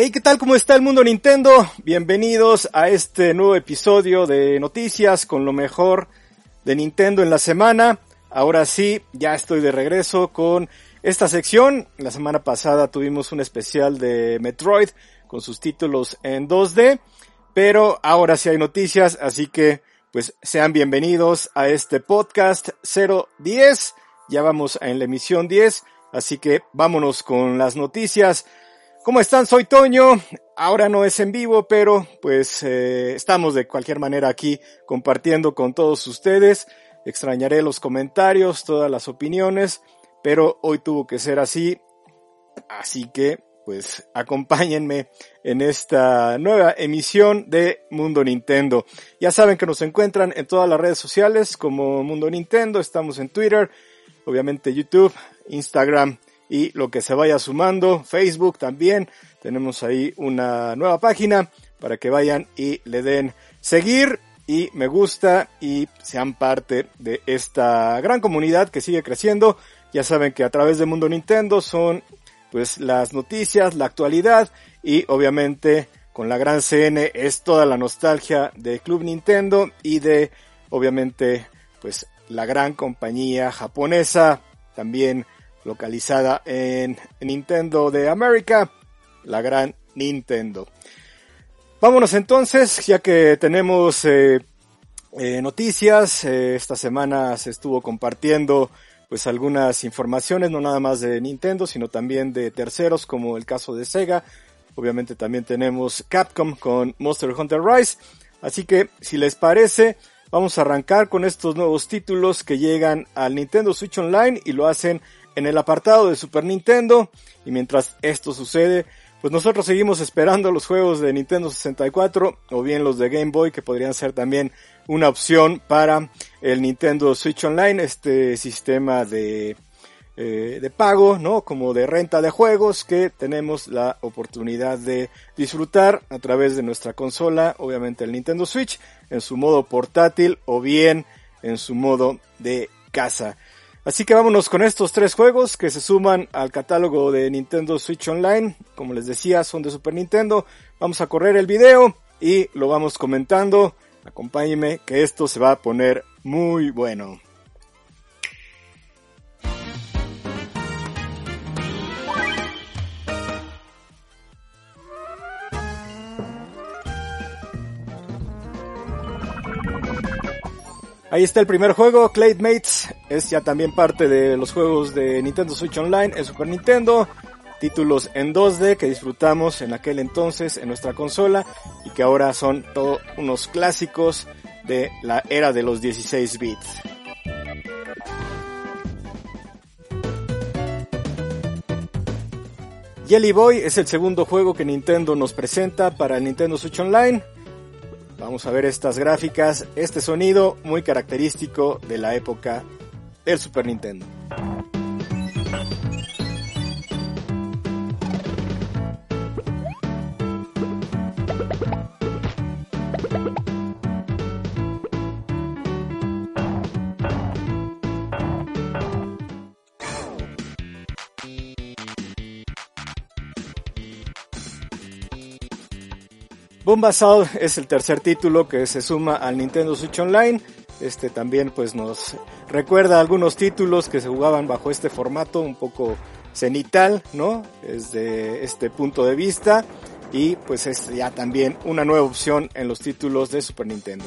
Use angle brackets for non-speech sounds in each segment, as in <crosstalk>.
Hey, ¿qué tal? ¿Cómo está el mundo Nintendo? Bienvenidos a este nuevo episodio de noticias con lo mejor de Nintendo en la semana. Ahora sí, ya estoy de regreso con esta sección. La semana pasada tuvimos un especial de Metroid con sus títulos en 2D, pero ahora sí hay noticias, así que pues sean bienvenidos a este podcast 010. Ya vamos en la emisión 10, así que vámonos con las noticias. ¿Cómo están? Soy Toño. Ahora no es en vivo, pero pues eh, estamos de cualquier manera aquí compartiendo con todos ustedes. Extrañaré los comentarios, todas las opiniones, pero hoy tuvo que ser así. Así que pues acompáñenme en esta nueva emisión de Mundo Nintendo. Ya saben que nos encuentran en todas las redes sociales como Mundo Nintendo. Estamos en Twitter, obviamente YouTube, Instagram, y lo que se vaya sumando, Facebook también, tenemos ahí una nueva página para que vayan y le den seguir y me gusta y sean parte de esta gran comunidad que sigue creciendo. Ya saben que a través de Mundo Nintendo son pues las noticias, la actualidad y obviamente con la gran CN es toda la nostalgia de Club Nintendo y de obviamente pues la gran compañía japonesa también localizada en Nintendo de América, la gran Nintendo. Vámonos entonces, ya que tenemos eh, eh, noticias, eh, esta semana se estuvo compartiendo pues algunas informaciones, no nada más de Nintendo, sino también de terceros, como el caso de Sega. Obviamente también tenemos Capcom con Monster Hunter Rise. Así que, si les parece, vamos a arrancar con estos nuevos títulos que llegan al Nintendo Switch Online y lo hacen en el apartado de Super Nintendo. Y mientras esto sucede, pues nosotros seguimos esperando los juegos de Nintendo 64 o bien los de Game Boy que podrían ser también una opción para el Nintendo Switch Online, este sistema de, eh, de pago, ¿no? Como de renta de juegos que tenemos la oportunidad de disfrutar a través de nuestra consola, obviamente el Nintendo Switch, en su modo portátil o bien en su modo de casa. Así que vámonos con estos tres juegos que se suman al catálogo de Nintendo Switch Online. Como les decía, son de Super Nintendo. Vamos a correr el video y lo vamos comentando. Acompáñenme que esto se va a poner muy bueno. Ahí está el primer juego, Clade Mates, es ya también parte de los juegos de Nintendo Switch Online en Super Nintendo, títulos en 2D que disfrutamos en aquel entonces en nuestra consola y que ahora son todos unos clásicos de la era de los 16 bits. Jelly Boy es el segundo juego que Nintendo nos presenta para el Nintendo Switch Online. Vamos a ver estas gráficas, este sonido muy característico de la época del Super Nintendo. Bomba es el tercer título que se suma al Nintendo Switch Online. Este también pues nos recuerda algunos títulos que se jugaban bajo este formato un poco cenital, ¿no? Desde este punto de vista y pues es ya también una nueva opción en los títulos de Super Nintendo.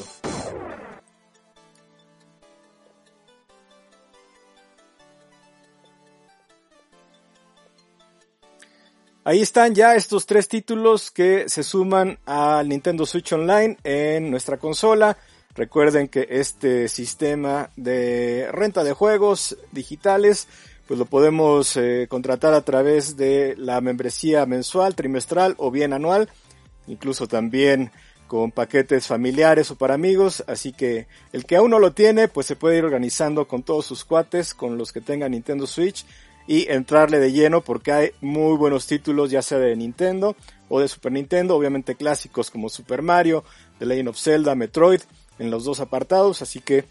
Ahí están ya estos tres títulos que se suman al Nintendo Switch Online en nuestra consola. Recuerden que este sistema de renta de juegos digitales pues lo podemos eh, contratar a través de la membresía mensual, trimestral o bien anual, incluso también con paquetes familiares o para amigos, así que el que aún no lo tiene, pues se puede ir organizando con todos sus cuates, con los que tengan Nintendo Switch y entrarle de lleno porque hay muy buenos títulos ya sea de Nintendo o de Super Nintendo, obviamente clásicos como Super Mario, The Legend of Zelda, Metroid en los dos apartados, así que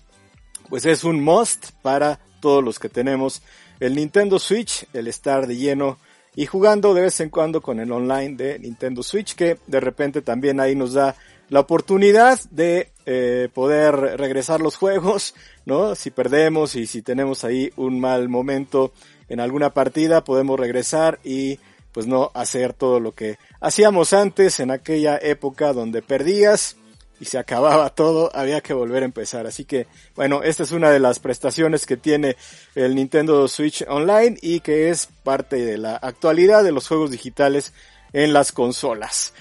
pues es un must para todos los que tenemos el Nintendo Switch, el estar de lleno y jugando de vez en cuando con el online de Nintendo Switch que de repente también ahí nos da la oportunidad de eh, poder regresar los juegos, ¿no? Si perdemos y si tenemos ahí un mal momento en alguna partida, podemos regresar y pues no hacer todo lo que hacíamos antes en aquella época donde perdías y se acababa <laughs> todo, había que volver a empezar. Así que, bueno, esta es una de las prestaciones que tiene el Nintendo Switch Online y que es parte de la actualidad de los juegos digitales en las consolas.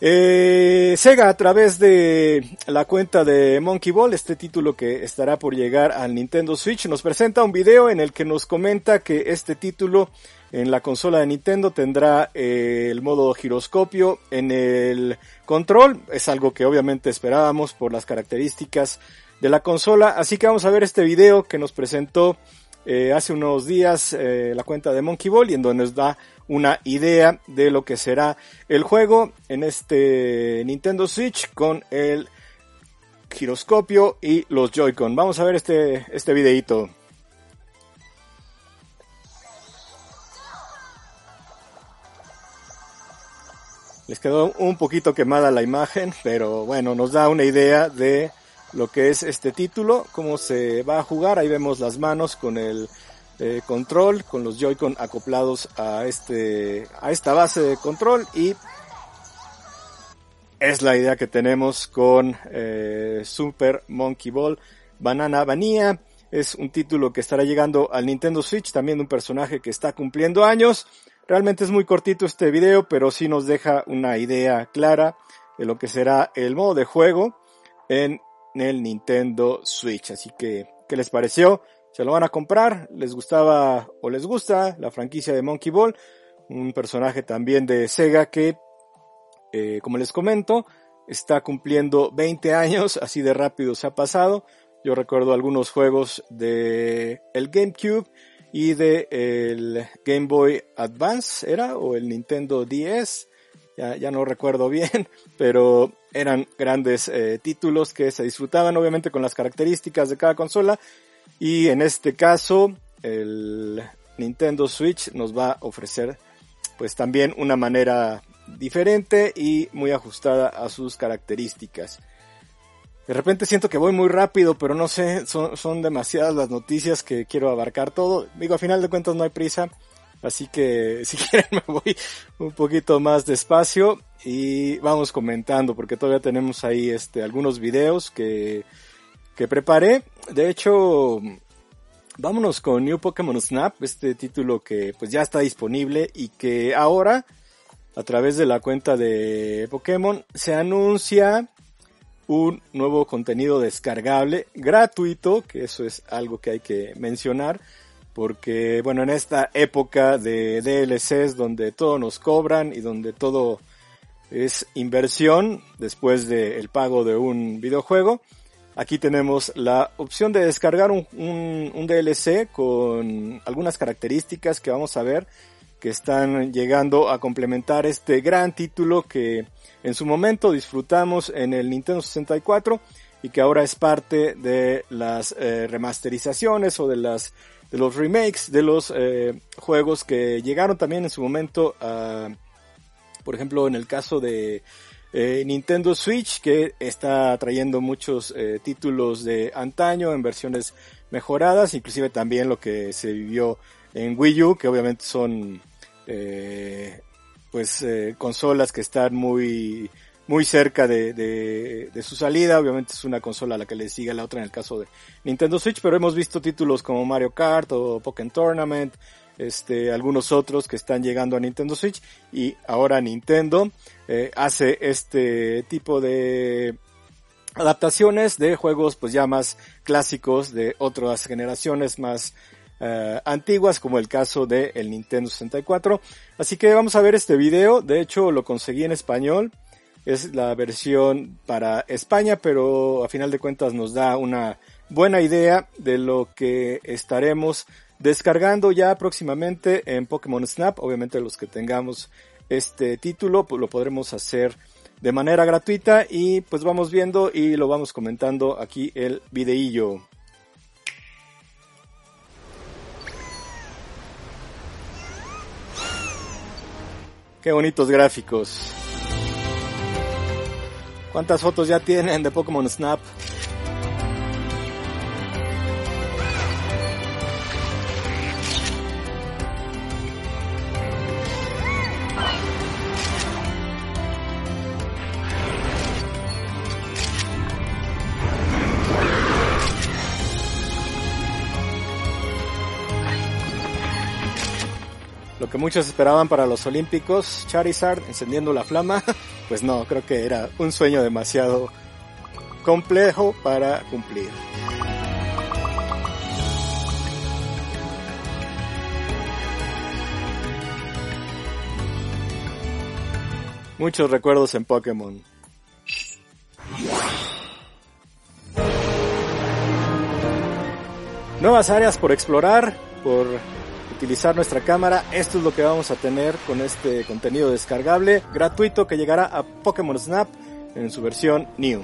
Eh, Sega a través de la cuenta de Monkey Ball, este título que estará por llegar al Nintendo Switch, nos presenta un video en el que nos comenta que este título en la consola de Nintendo tendrá eh, el modo giroscopio en el control. Es algo que obviamente esperábamos por las características de la consola. Así que vamos a ver este video que nos presentó eh, hace unos días eh, la cuenta de Monkey Ball y en donde nos da una idea de lo que será el juego en este Nintendo Switch con el giroscopio y los Joy-Con. Vamos a ver este, este videito. Les quedó un poquito quemada la imagen, pero bueno, nos da una idea de lo que es este título, cómo se va a jugar. Ahí vemos las manos con el eh, control, con los Joy-Con acoplados a este, a esta base de control y es la idea que tenemos con eh, Super Monkey Ball Banana Vanilla. Es un título que estará llegando al Nintendo Switch, también un personaje que está cumpliendo años. Realmente es muy cortito este video, pero sí nos deja una idea clara de lo que será el modo de juego en el Nintendo Switch. Así que, ¿qué les pareció? ¿Se lo van a comprar? ¿Les gustaba o les gusta la franquicia de Monkey Ball? Un personaje también de Sega que, eh, como les comento, está cumpliendo 20 años, así de rápido se ha pasado. Yo recuerdo algunos juegos de el GameCube y de el Game Boy Advance era o el Nintendo DS ya, ya no recuerdo bien <laughs> pero eran grandes eh, títulos que se disfrutaban obviamente con las características de cada consola. Y en este caso el Nintendo Switch nos va a ofrecer pues también una manera diferente y muy ajustada a sus características. De repente siento que voy muy rápido, pero no sé, son, son demasiadas las noticias que quiero abarcar todo. Digo, a final de cuentas no hay prisa, así que <laughs> si quieren me voy un poquito más despacio y vamos comentando, porque todavía tenemos ahí este, algunos videos que, que preparé. De hecho, vámonos con New Pokémon Snap, este título que pues ya está disponible y que ahora, a través de la cuenta de Pokémon, se anuncia un nuevo contenido descargable gratuito, que eso es algo que hay que mencionar, porque bueno, en esta época de DLCs donde todo nos cobran y donde todo es inversión después del pago de un videojuego, aquí tenemos la opción de descargar un, un DLC con algunas características que vamos a ver que están llegando a complementar este gran título que en su momento disfrutamos en el Nintendo 64 y que ahora es parte de las eh, remasterizaciones o de las de los remakes de los eh, juegos que llegaron también en su momento a, por ejemplo en el caso de eh, Nintendo Switch que está trayendo muchos títulos de antaño en versiones mejoradas inclusive también lo que se vivió en Wii U que obviamente son pues eh, consolas que están muy muy cerca de, de, su salida. Obviamente es una consola a la que le sigue la otra en el caso de Nintendo Switch, pero hemos visto títulos como Mario Kart o Pokémon Tournament, este, algunos otros que están llegando a Nintendo Switch y ahora Nintendo eh, hace este tipo de adaptaciones de juegos pues ya más clásicos de otras generaciones más uh, antiguas como el caso de el Nintendo 64. Así que vamos a ver este video, de hecho lo conseguí en español, es la versión para España, pero a final de cuentas nos da una buena idea de lo que estaremos descargando ya próximamente en Pokémon Snap, obviamente los que tengamos este título pues lo podremos hacer de manera gratuita y pues vamos viendo y lo vamos comentando aquí el videillo. Qué bonitos gráficos. ¿Cuántas fotos ya tienen de Pokémon Snap? Que muchos esperaban para los Olímpicos, Charizard encendiendo la flama, <laughs> pues no, creo que era un sueño demasiado complejo para cumplir. Muchos recuerdos en Pokémon. Nuevas áreas por explorar, por utilizar nuestra cámara. Esto es lo que vamos a tener con este contenido descargable gratuito que llegará a Pokémon Snap en su versión New.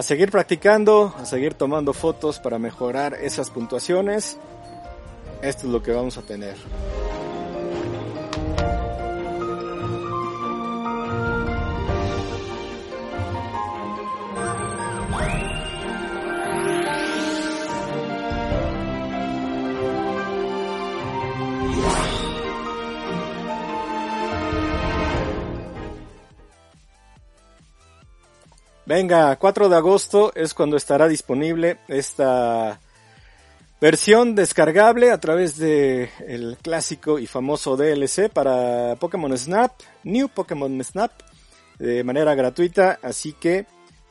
A seguir practicando, a seguir tomando fotos para mejorar esas puntuaciones. Esto es lo que vamos a tener. Venga, 4 de agosto es cuando estará disponible esta versión descargable a través de el clásico y famoso DLC para Pokémon Snap, New Pokémon Snap, de manera gratuita, así que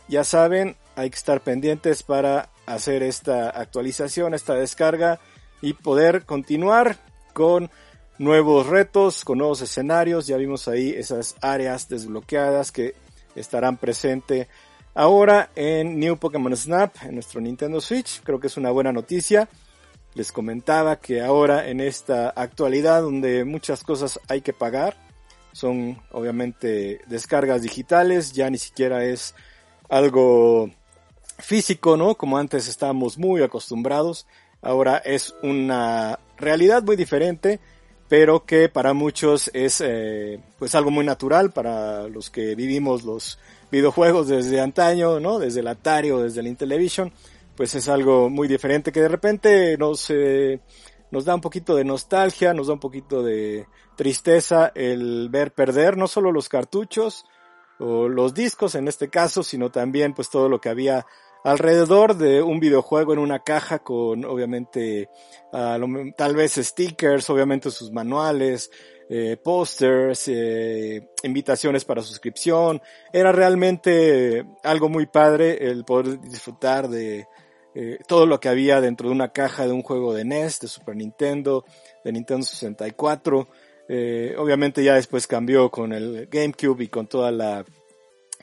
ya saben, hay que estar pendientes para hacer esta actualización, esta descarga y poder continuar con nuevos retos, con nuevos escenarios, ya vimos ahí esas áreas desbloqueadas que estarán presentes Ahora en New Pokémon Snap, en nuestro Nintendo Switch, creo que es una buena noticia. Les comentaba que ahora en esta actualidad donde muchas cosas hay que pagar, son obviamente descargas digitales, ya ni siquiera es algo físico, ¿no? Como antes estábamos muy acostumbrados. Ahora es una realidad muy diferente, pero que para muchos es eh, pues algo muy natural para los que vivimos los videojuegos desde antaño, ¿no? Desde el Atari o desde el Intellivision, pues es algo muy diferente que de repente nos, eh, nos da un poquito de nostalgia, nos da un poquito de tristeza el ver perder no solo los cartuchos o los discos en este caso, sino también pues todo lo que había alrededor de un videojuego en una caja con obviamente tal vez stickers, obviamente sus manuales, eh, pósters, eh, invitaciones para suscripción. Era realmente algo muy padre el poder disfrutar de eh, todo lo que había dentro de una caja de un juego de NES, de Super Nintendo, de Nintendo 64. Eh, obviamente ya después cambió con el GameCube y con toda la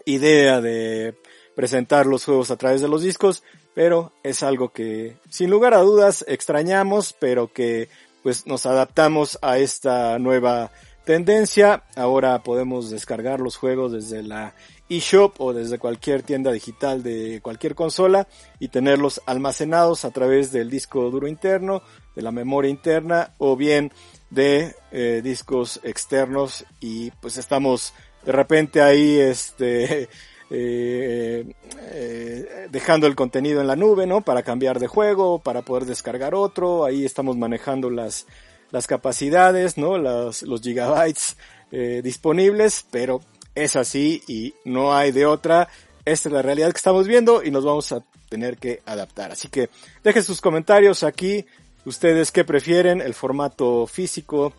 idea de presentar los juegos a través de los discos, pero es algo que sin lugar a dudas extrañamos, pero que pues nos adaptamos a esta nueva tendencia. Ahora podemos descargar los juegos desde la eShop o desde cualquier tienda digital de cualquier consola y tenerlos almacenados a través del disco duro interno, de la memoria interna o bien de eh, discos externos y pues estamos de repente ahí este eh, eh, dejando el contenido en la nube, ¿no? Para cambiar de juego, para poder descargar otro. Ahí estamos manejando las, las capacidades, ¿no? Las, los gigabytes eh, disponibles, pero es así y no hay de otra. Esta es la realidad que estamos viendo y nos vamos a tener que adaptar. Así que dejen sus comentarios aquí. Ustedes qué prefieren, el formato físico,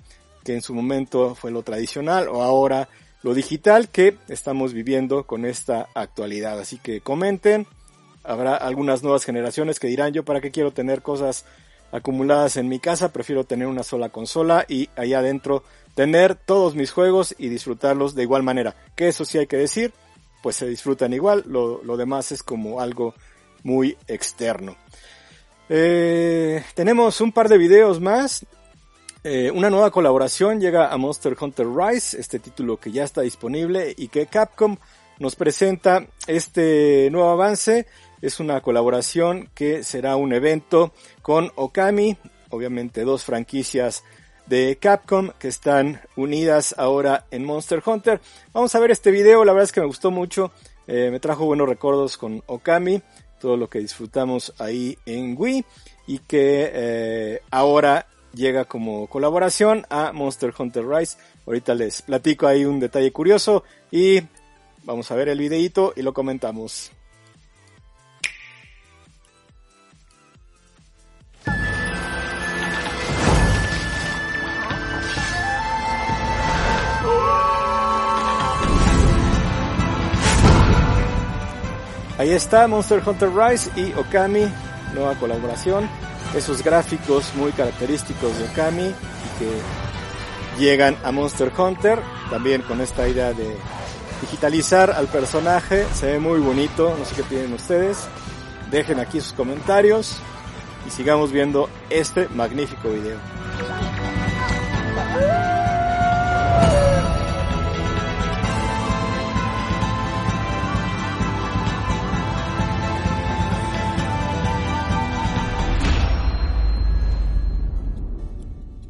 que en su momento fue lo tradicional, o ahora lo digital que estamos viviendo con esta actualidad. Así que comenten, habrá algunas nuevas generaciones que dirán yo para qué quiero tener cosas acumuladas en mi casa, prefiero tener una sola consola y ahí adentro tener todos mis juegos y disfrutarlos de igual manera. Que eso sí hay que decir, pues se disfrutan igual, lo, lo demás es como algo muy externo. Eh, tenemos un par de videos más. Eh, una nueva colaboración llega a Monster Hunter Rise, este título que ya está disponible y que Capcom nos presenta este nuevo avance. Es una colaboración que será un evento con Okami, obviamente dos franquicias de Capcom que están unidas ahora en Monster Hunter. Vamos a ver este video, la verdad es que me gustó mucho, eh, me trajo buenos recuerdos con Okami, todo lo que disfrutamos ahí en Wii y que eh, ahora llega como colaboración a Monster Hunter Rise. Ahorita les platico ahí un detalle curioso y vamos a ver el videito y lo comentamos. Ahí está Monster Hunter Rise y Okami, nueva colaboración. Esos gráficos muy característicos de Okami que llegan a Monster Hunter, también con esta idea de digitalizar al personaje, se ve muy bonito, no sé qué tienen ustedes. Dejen aquí sus comentarios y sigamos viendo este magnífico video.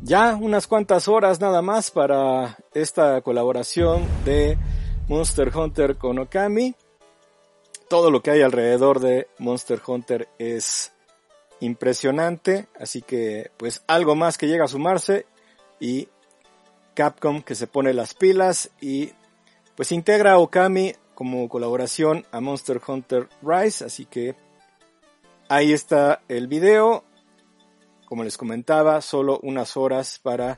Ya unas cuantas horas nada más para esta colaboración de Monster Hunter con Okami. Todo lo que hay alrededor de Monster Hunter es impresionante, así que pues algo más que llega a sumarse y Capcom que se pone las pilas y pues integra a Okami como colaboración a Monster Hunter Rise, así que ahí está el video, como les comentaba, solo unas horas para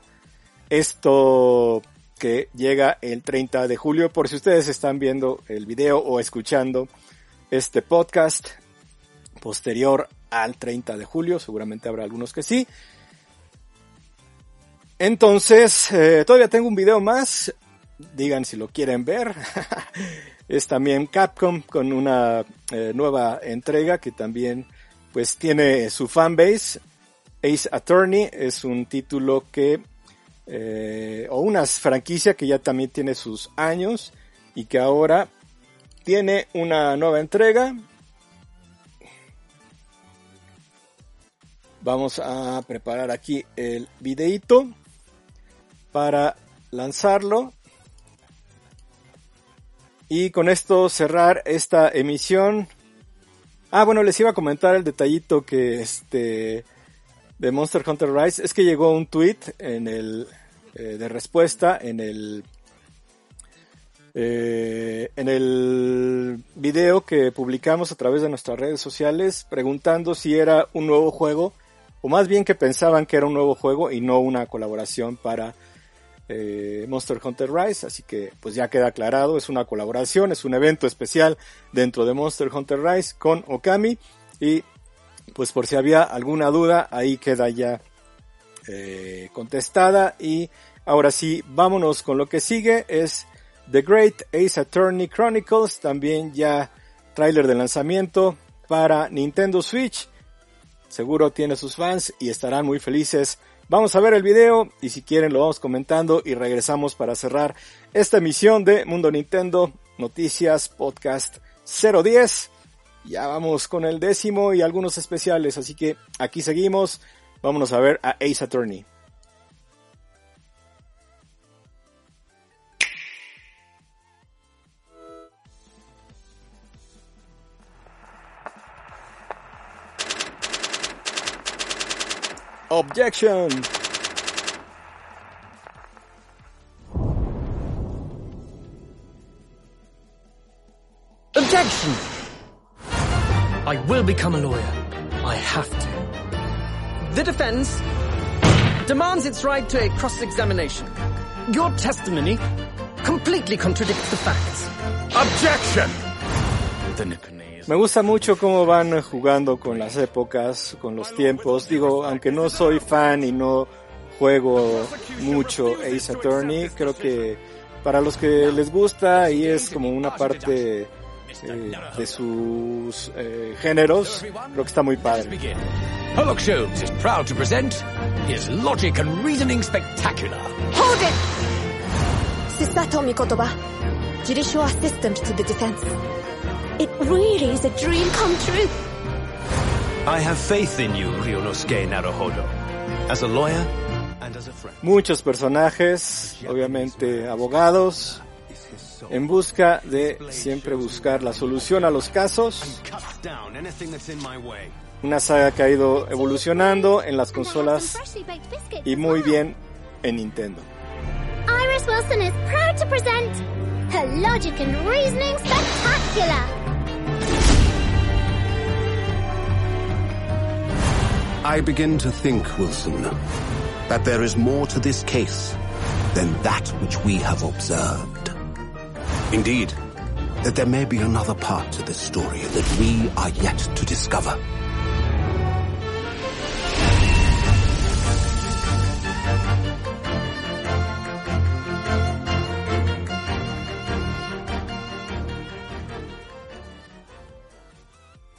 esto que llega el 30 de julio. Por si ustedes están viendo el video o escuchando este podcast posterior al 30 de julio, seguramente habrá algunos que sí. Entonces, eh, todavía tengo un video más. Digan si lo quieren ver. <laughs> es también Capcom con una eh, nueva entrega que también pues tiene su fanbase. Ace Attorney es un título que, eh, o una franquicia que ya también tiene sus años y que ahora tiene una nueva entrega. Vamos a preparar aquí el videito para lanzarlo. Y con esto cerrar esta emisión. Ah, bueno, les iba a comentar el detallito que este de Monster Hunter Rise. Es que llegó un tweet en el eh, de respuesta en el eh, en el video que publicamos a través de nuestras redes sociales preguntando si era un nuevo juego o más bien que pensaban que era un nuevo juego y no una colaboración para eh, Monster Hunter Rise, así que pues ya queda aclarado, es una colaboración, es un evento especial dentro de Monster Hunter Rise con Okami. Y pues por si había alguna duda, ahí queda ya eh, contestada. Y ahora sí, vámonos con lo que sigue, es The Great Ace Attorney Chronicles, también ya tráiler de lanzamiento para Nintendo Switch. Seguro tiene sus fans y estarán muy felices. Vamos a ver el video y si quieren lo vamos comentando y regresamos para cerrar esta emisión de Mundo Nintendo Noticias Podcast 010. Ya vamos con el décimo y algunos especiales, así que aquí seguimos. Vámonos a ver a Ace Attorney. Objection. Objection. I will become a lawyer. I have to. The defense demands its right to a cross-examination. Your testimony completely contradicts the facts. Objection! Me gusta mucho cómo van jugando con las épocas, con los tiempos. Digo, aunque no soy fan y no juego mucho Ace Attorney, creo que para los que les gusta y es como una parte eh, de sus eh, géneros, creo que está muy padre. Pollock Shows is proud to present his Logic and Reasoning Spectacular. Hold it! Sisato Mikotoba, Judicial Assistant to the Defense. It really is a dream come true. I have faith in you, Ryonosuke Naruhodo. As a lawyer and as a friend. Muchos personajes, obviamente abogados, en busca de siempre buscar la solución a los casos. Una saga que ha ido evolucionando en las consolas y muy bien en Nintendo. Iris Wilson is proud to present her Logic and Reasoning Spectacular. I begin to think, Wilson, that there is more to this case than that which we have observed. Indeed, that there may be another part to this story that we are yet to discover.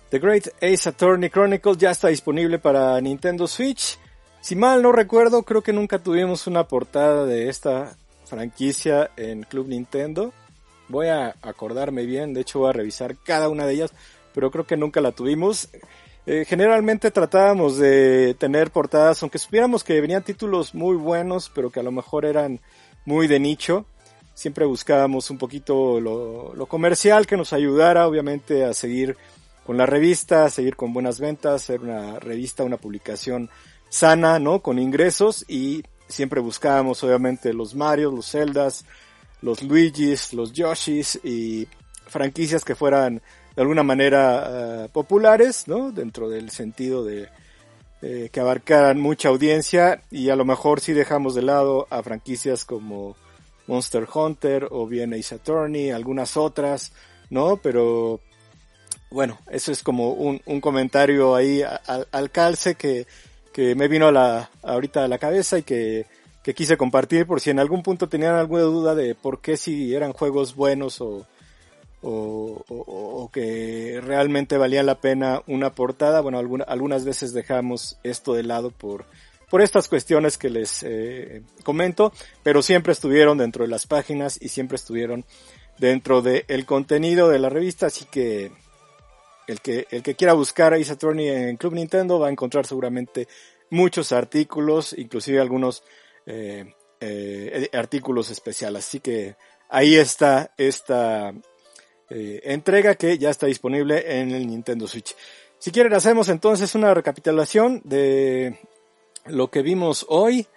The Great Ace Attorney Chronicles ya está disponible para Nintendo Switch. Si mal no recuerdo, creo que nunca tuvimos una portada de esta franquicia en Club Nintendo. Voy a acordarme bien, de hecho voy a revisar cada una de ellas, pero creo que nunca la tuvimos. Eh, generalmente tratábamos de tener portadas, aunque supiéramos que venían títulos muy buenos, pero que a lo mejor eran muy de nicho. Siempre buscábamos un poquito lo, comercial que nos ayudara, obviamente, a seguir con la revista, seguir con buenas ventas, ser una revista, una publicación sana, ¿no? Con ingresos y siempre buscábamos obviamente los Marios, los Zeldas, los Luigis, los Yoshis y franquicias que fueran de alguna manera eh, populares, ¿no? Dentro del sentido de eh, que abarcaran mucha audiencia y a lo mejor si dejamos de lado a franquicias como Monster Hunter o bien Ace Attorney, algunas otras, ¿no? Pero bueno, eso es como un, un comentario ahí al, al calce que, que me vino a la, ahorita a la cabeza y que, que quise compartir por si en algún punto tenían alguna duda de por qué si eran juegos buenos o, o, o, que realmente valía la pena una portada. Bueno, alguna, algunas veces dejamos esto de lado por, por estas cuestiones que les eh, comento, pero siempre estuvieron dentro de las páginas y siempre estuvieron dentro del contenido de la revista, así que el que, el que quiera buscar a Ace Attorney en Club Nintendo va a encontrar seguramente muchos artículos, inclusive algunos eh, eh, artículos especiales. Así que ahí está esta eh, entrega que ya está disponible en el Nintendo Switch. Si quieren hacemos entonces una recapitulación de lo que vimos hoy.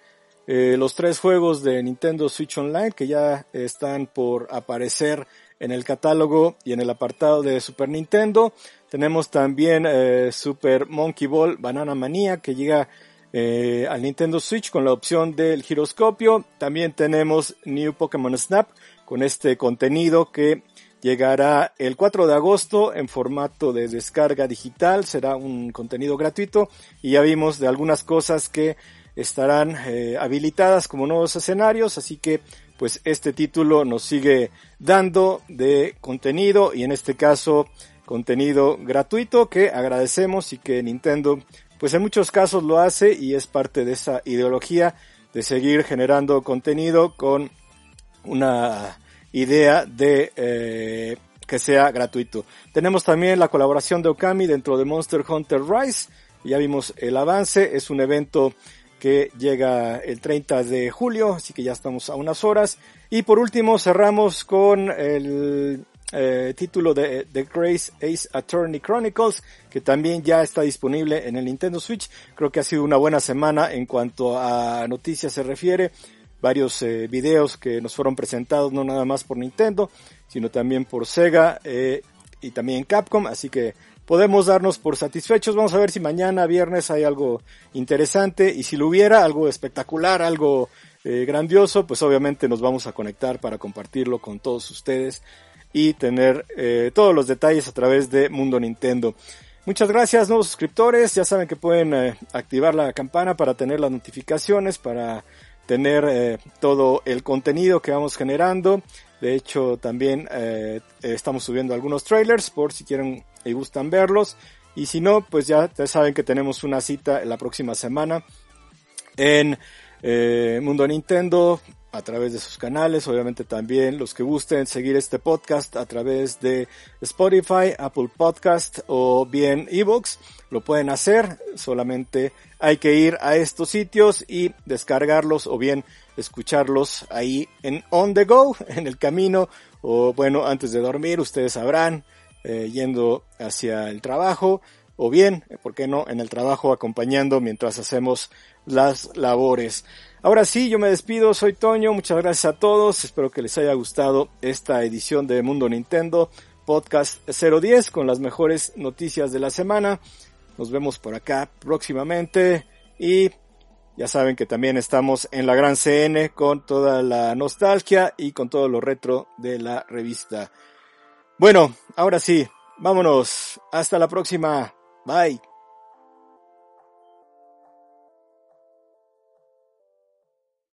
Los tres juegos de Nintendo Switch Online que ya están por aparecer en el catálogo y en el apartado de Super Nintendo. Tenemos también Super Monkey Ball Banana Mania que llega eh, al Nintendo Switch con la opción del giroscopio. También tenemos New Pokémon Snap con este contenido que llegará el 4 de agosto en formato de descarga digital. Será un contenido gratuito y ya vimos de algunas cosas que estarán eh, habilitadas como nuevos escenarios. Así que pues este título nos sigue dando de contenido y en este caso contenido gratuito que agradecemos y que Nintendo pues en muchos casos lo hace y es parte de esa ideología de seguir generando contenido con una idea de eh, que sea gratuito. Tenemos también la colaboración de Okami dentro de Monster Hunter Rise. Ya vimos el avance, es un evento que llega el 30 de julio, así que ya estamos a unas horas. Y por último cerramos con el eh, título de The Grace Ace Attorney Chronicles, que también ya está disponible en el Nintendo Switch. Creo que ha sido una buena semana en cuanto a noticias se refiere. Varios eh, videos que nos fueron presentados no nada más por Nintendo, sino también por Sega eh, y también Capcom. Así que podemos darnos por satisfechos. Vamos a ver si mañana, viernes, hay algo interesante y si lo hubiera, algo espectacular, algo eh, grandioso, pues obviamente nos vamos a conectar para compartirlo con todos ustedes y tener eh, todos los detalles a través de Mundo Nintendo. Muchas gracias, nuevos suscriptores. Ya saben que pueden eh, activar la campana para tener las notificaciones, para tener eh, todo el contenido que vamos generando. De hecho, también eh, estamos subiendo algunos trailers por si quieren y gustan verlos. Y si no, pues ya, saben que tenemos una cita la próxima semana en eh, Mundo Nintendo a través de sus canales, obviamente también los que gusten seguir este podcast a través de Spotify, Apple Podcast o bien Evox, lo pueden hacer, solamente hay que ir a estos sitios y descargarlos o bien escucharlos ahí en on the go, <laughs> en el camino o bueno, antes de dormir, ustedes sabrán, eh, yendo hacia el trabajo o bien, ¿por qué no?, en el trabajo acompañando mientras hacemos las labores. Ahora sí, yo me despido, soy Toño, muchas gracias a todos, espero que les haya gustado esta edición de Mundo Nintendo, podcast 010 con las mejores noticias de la semana. Nos vemos por acá próximamente y ya saben que también estamos en la Gran CN con toda la nostalgia y con todo lo retro de la revista. Bueno, ahora sí, vámonos. Hasta la próxima. Bye.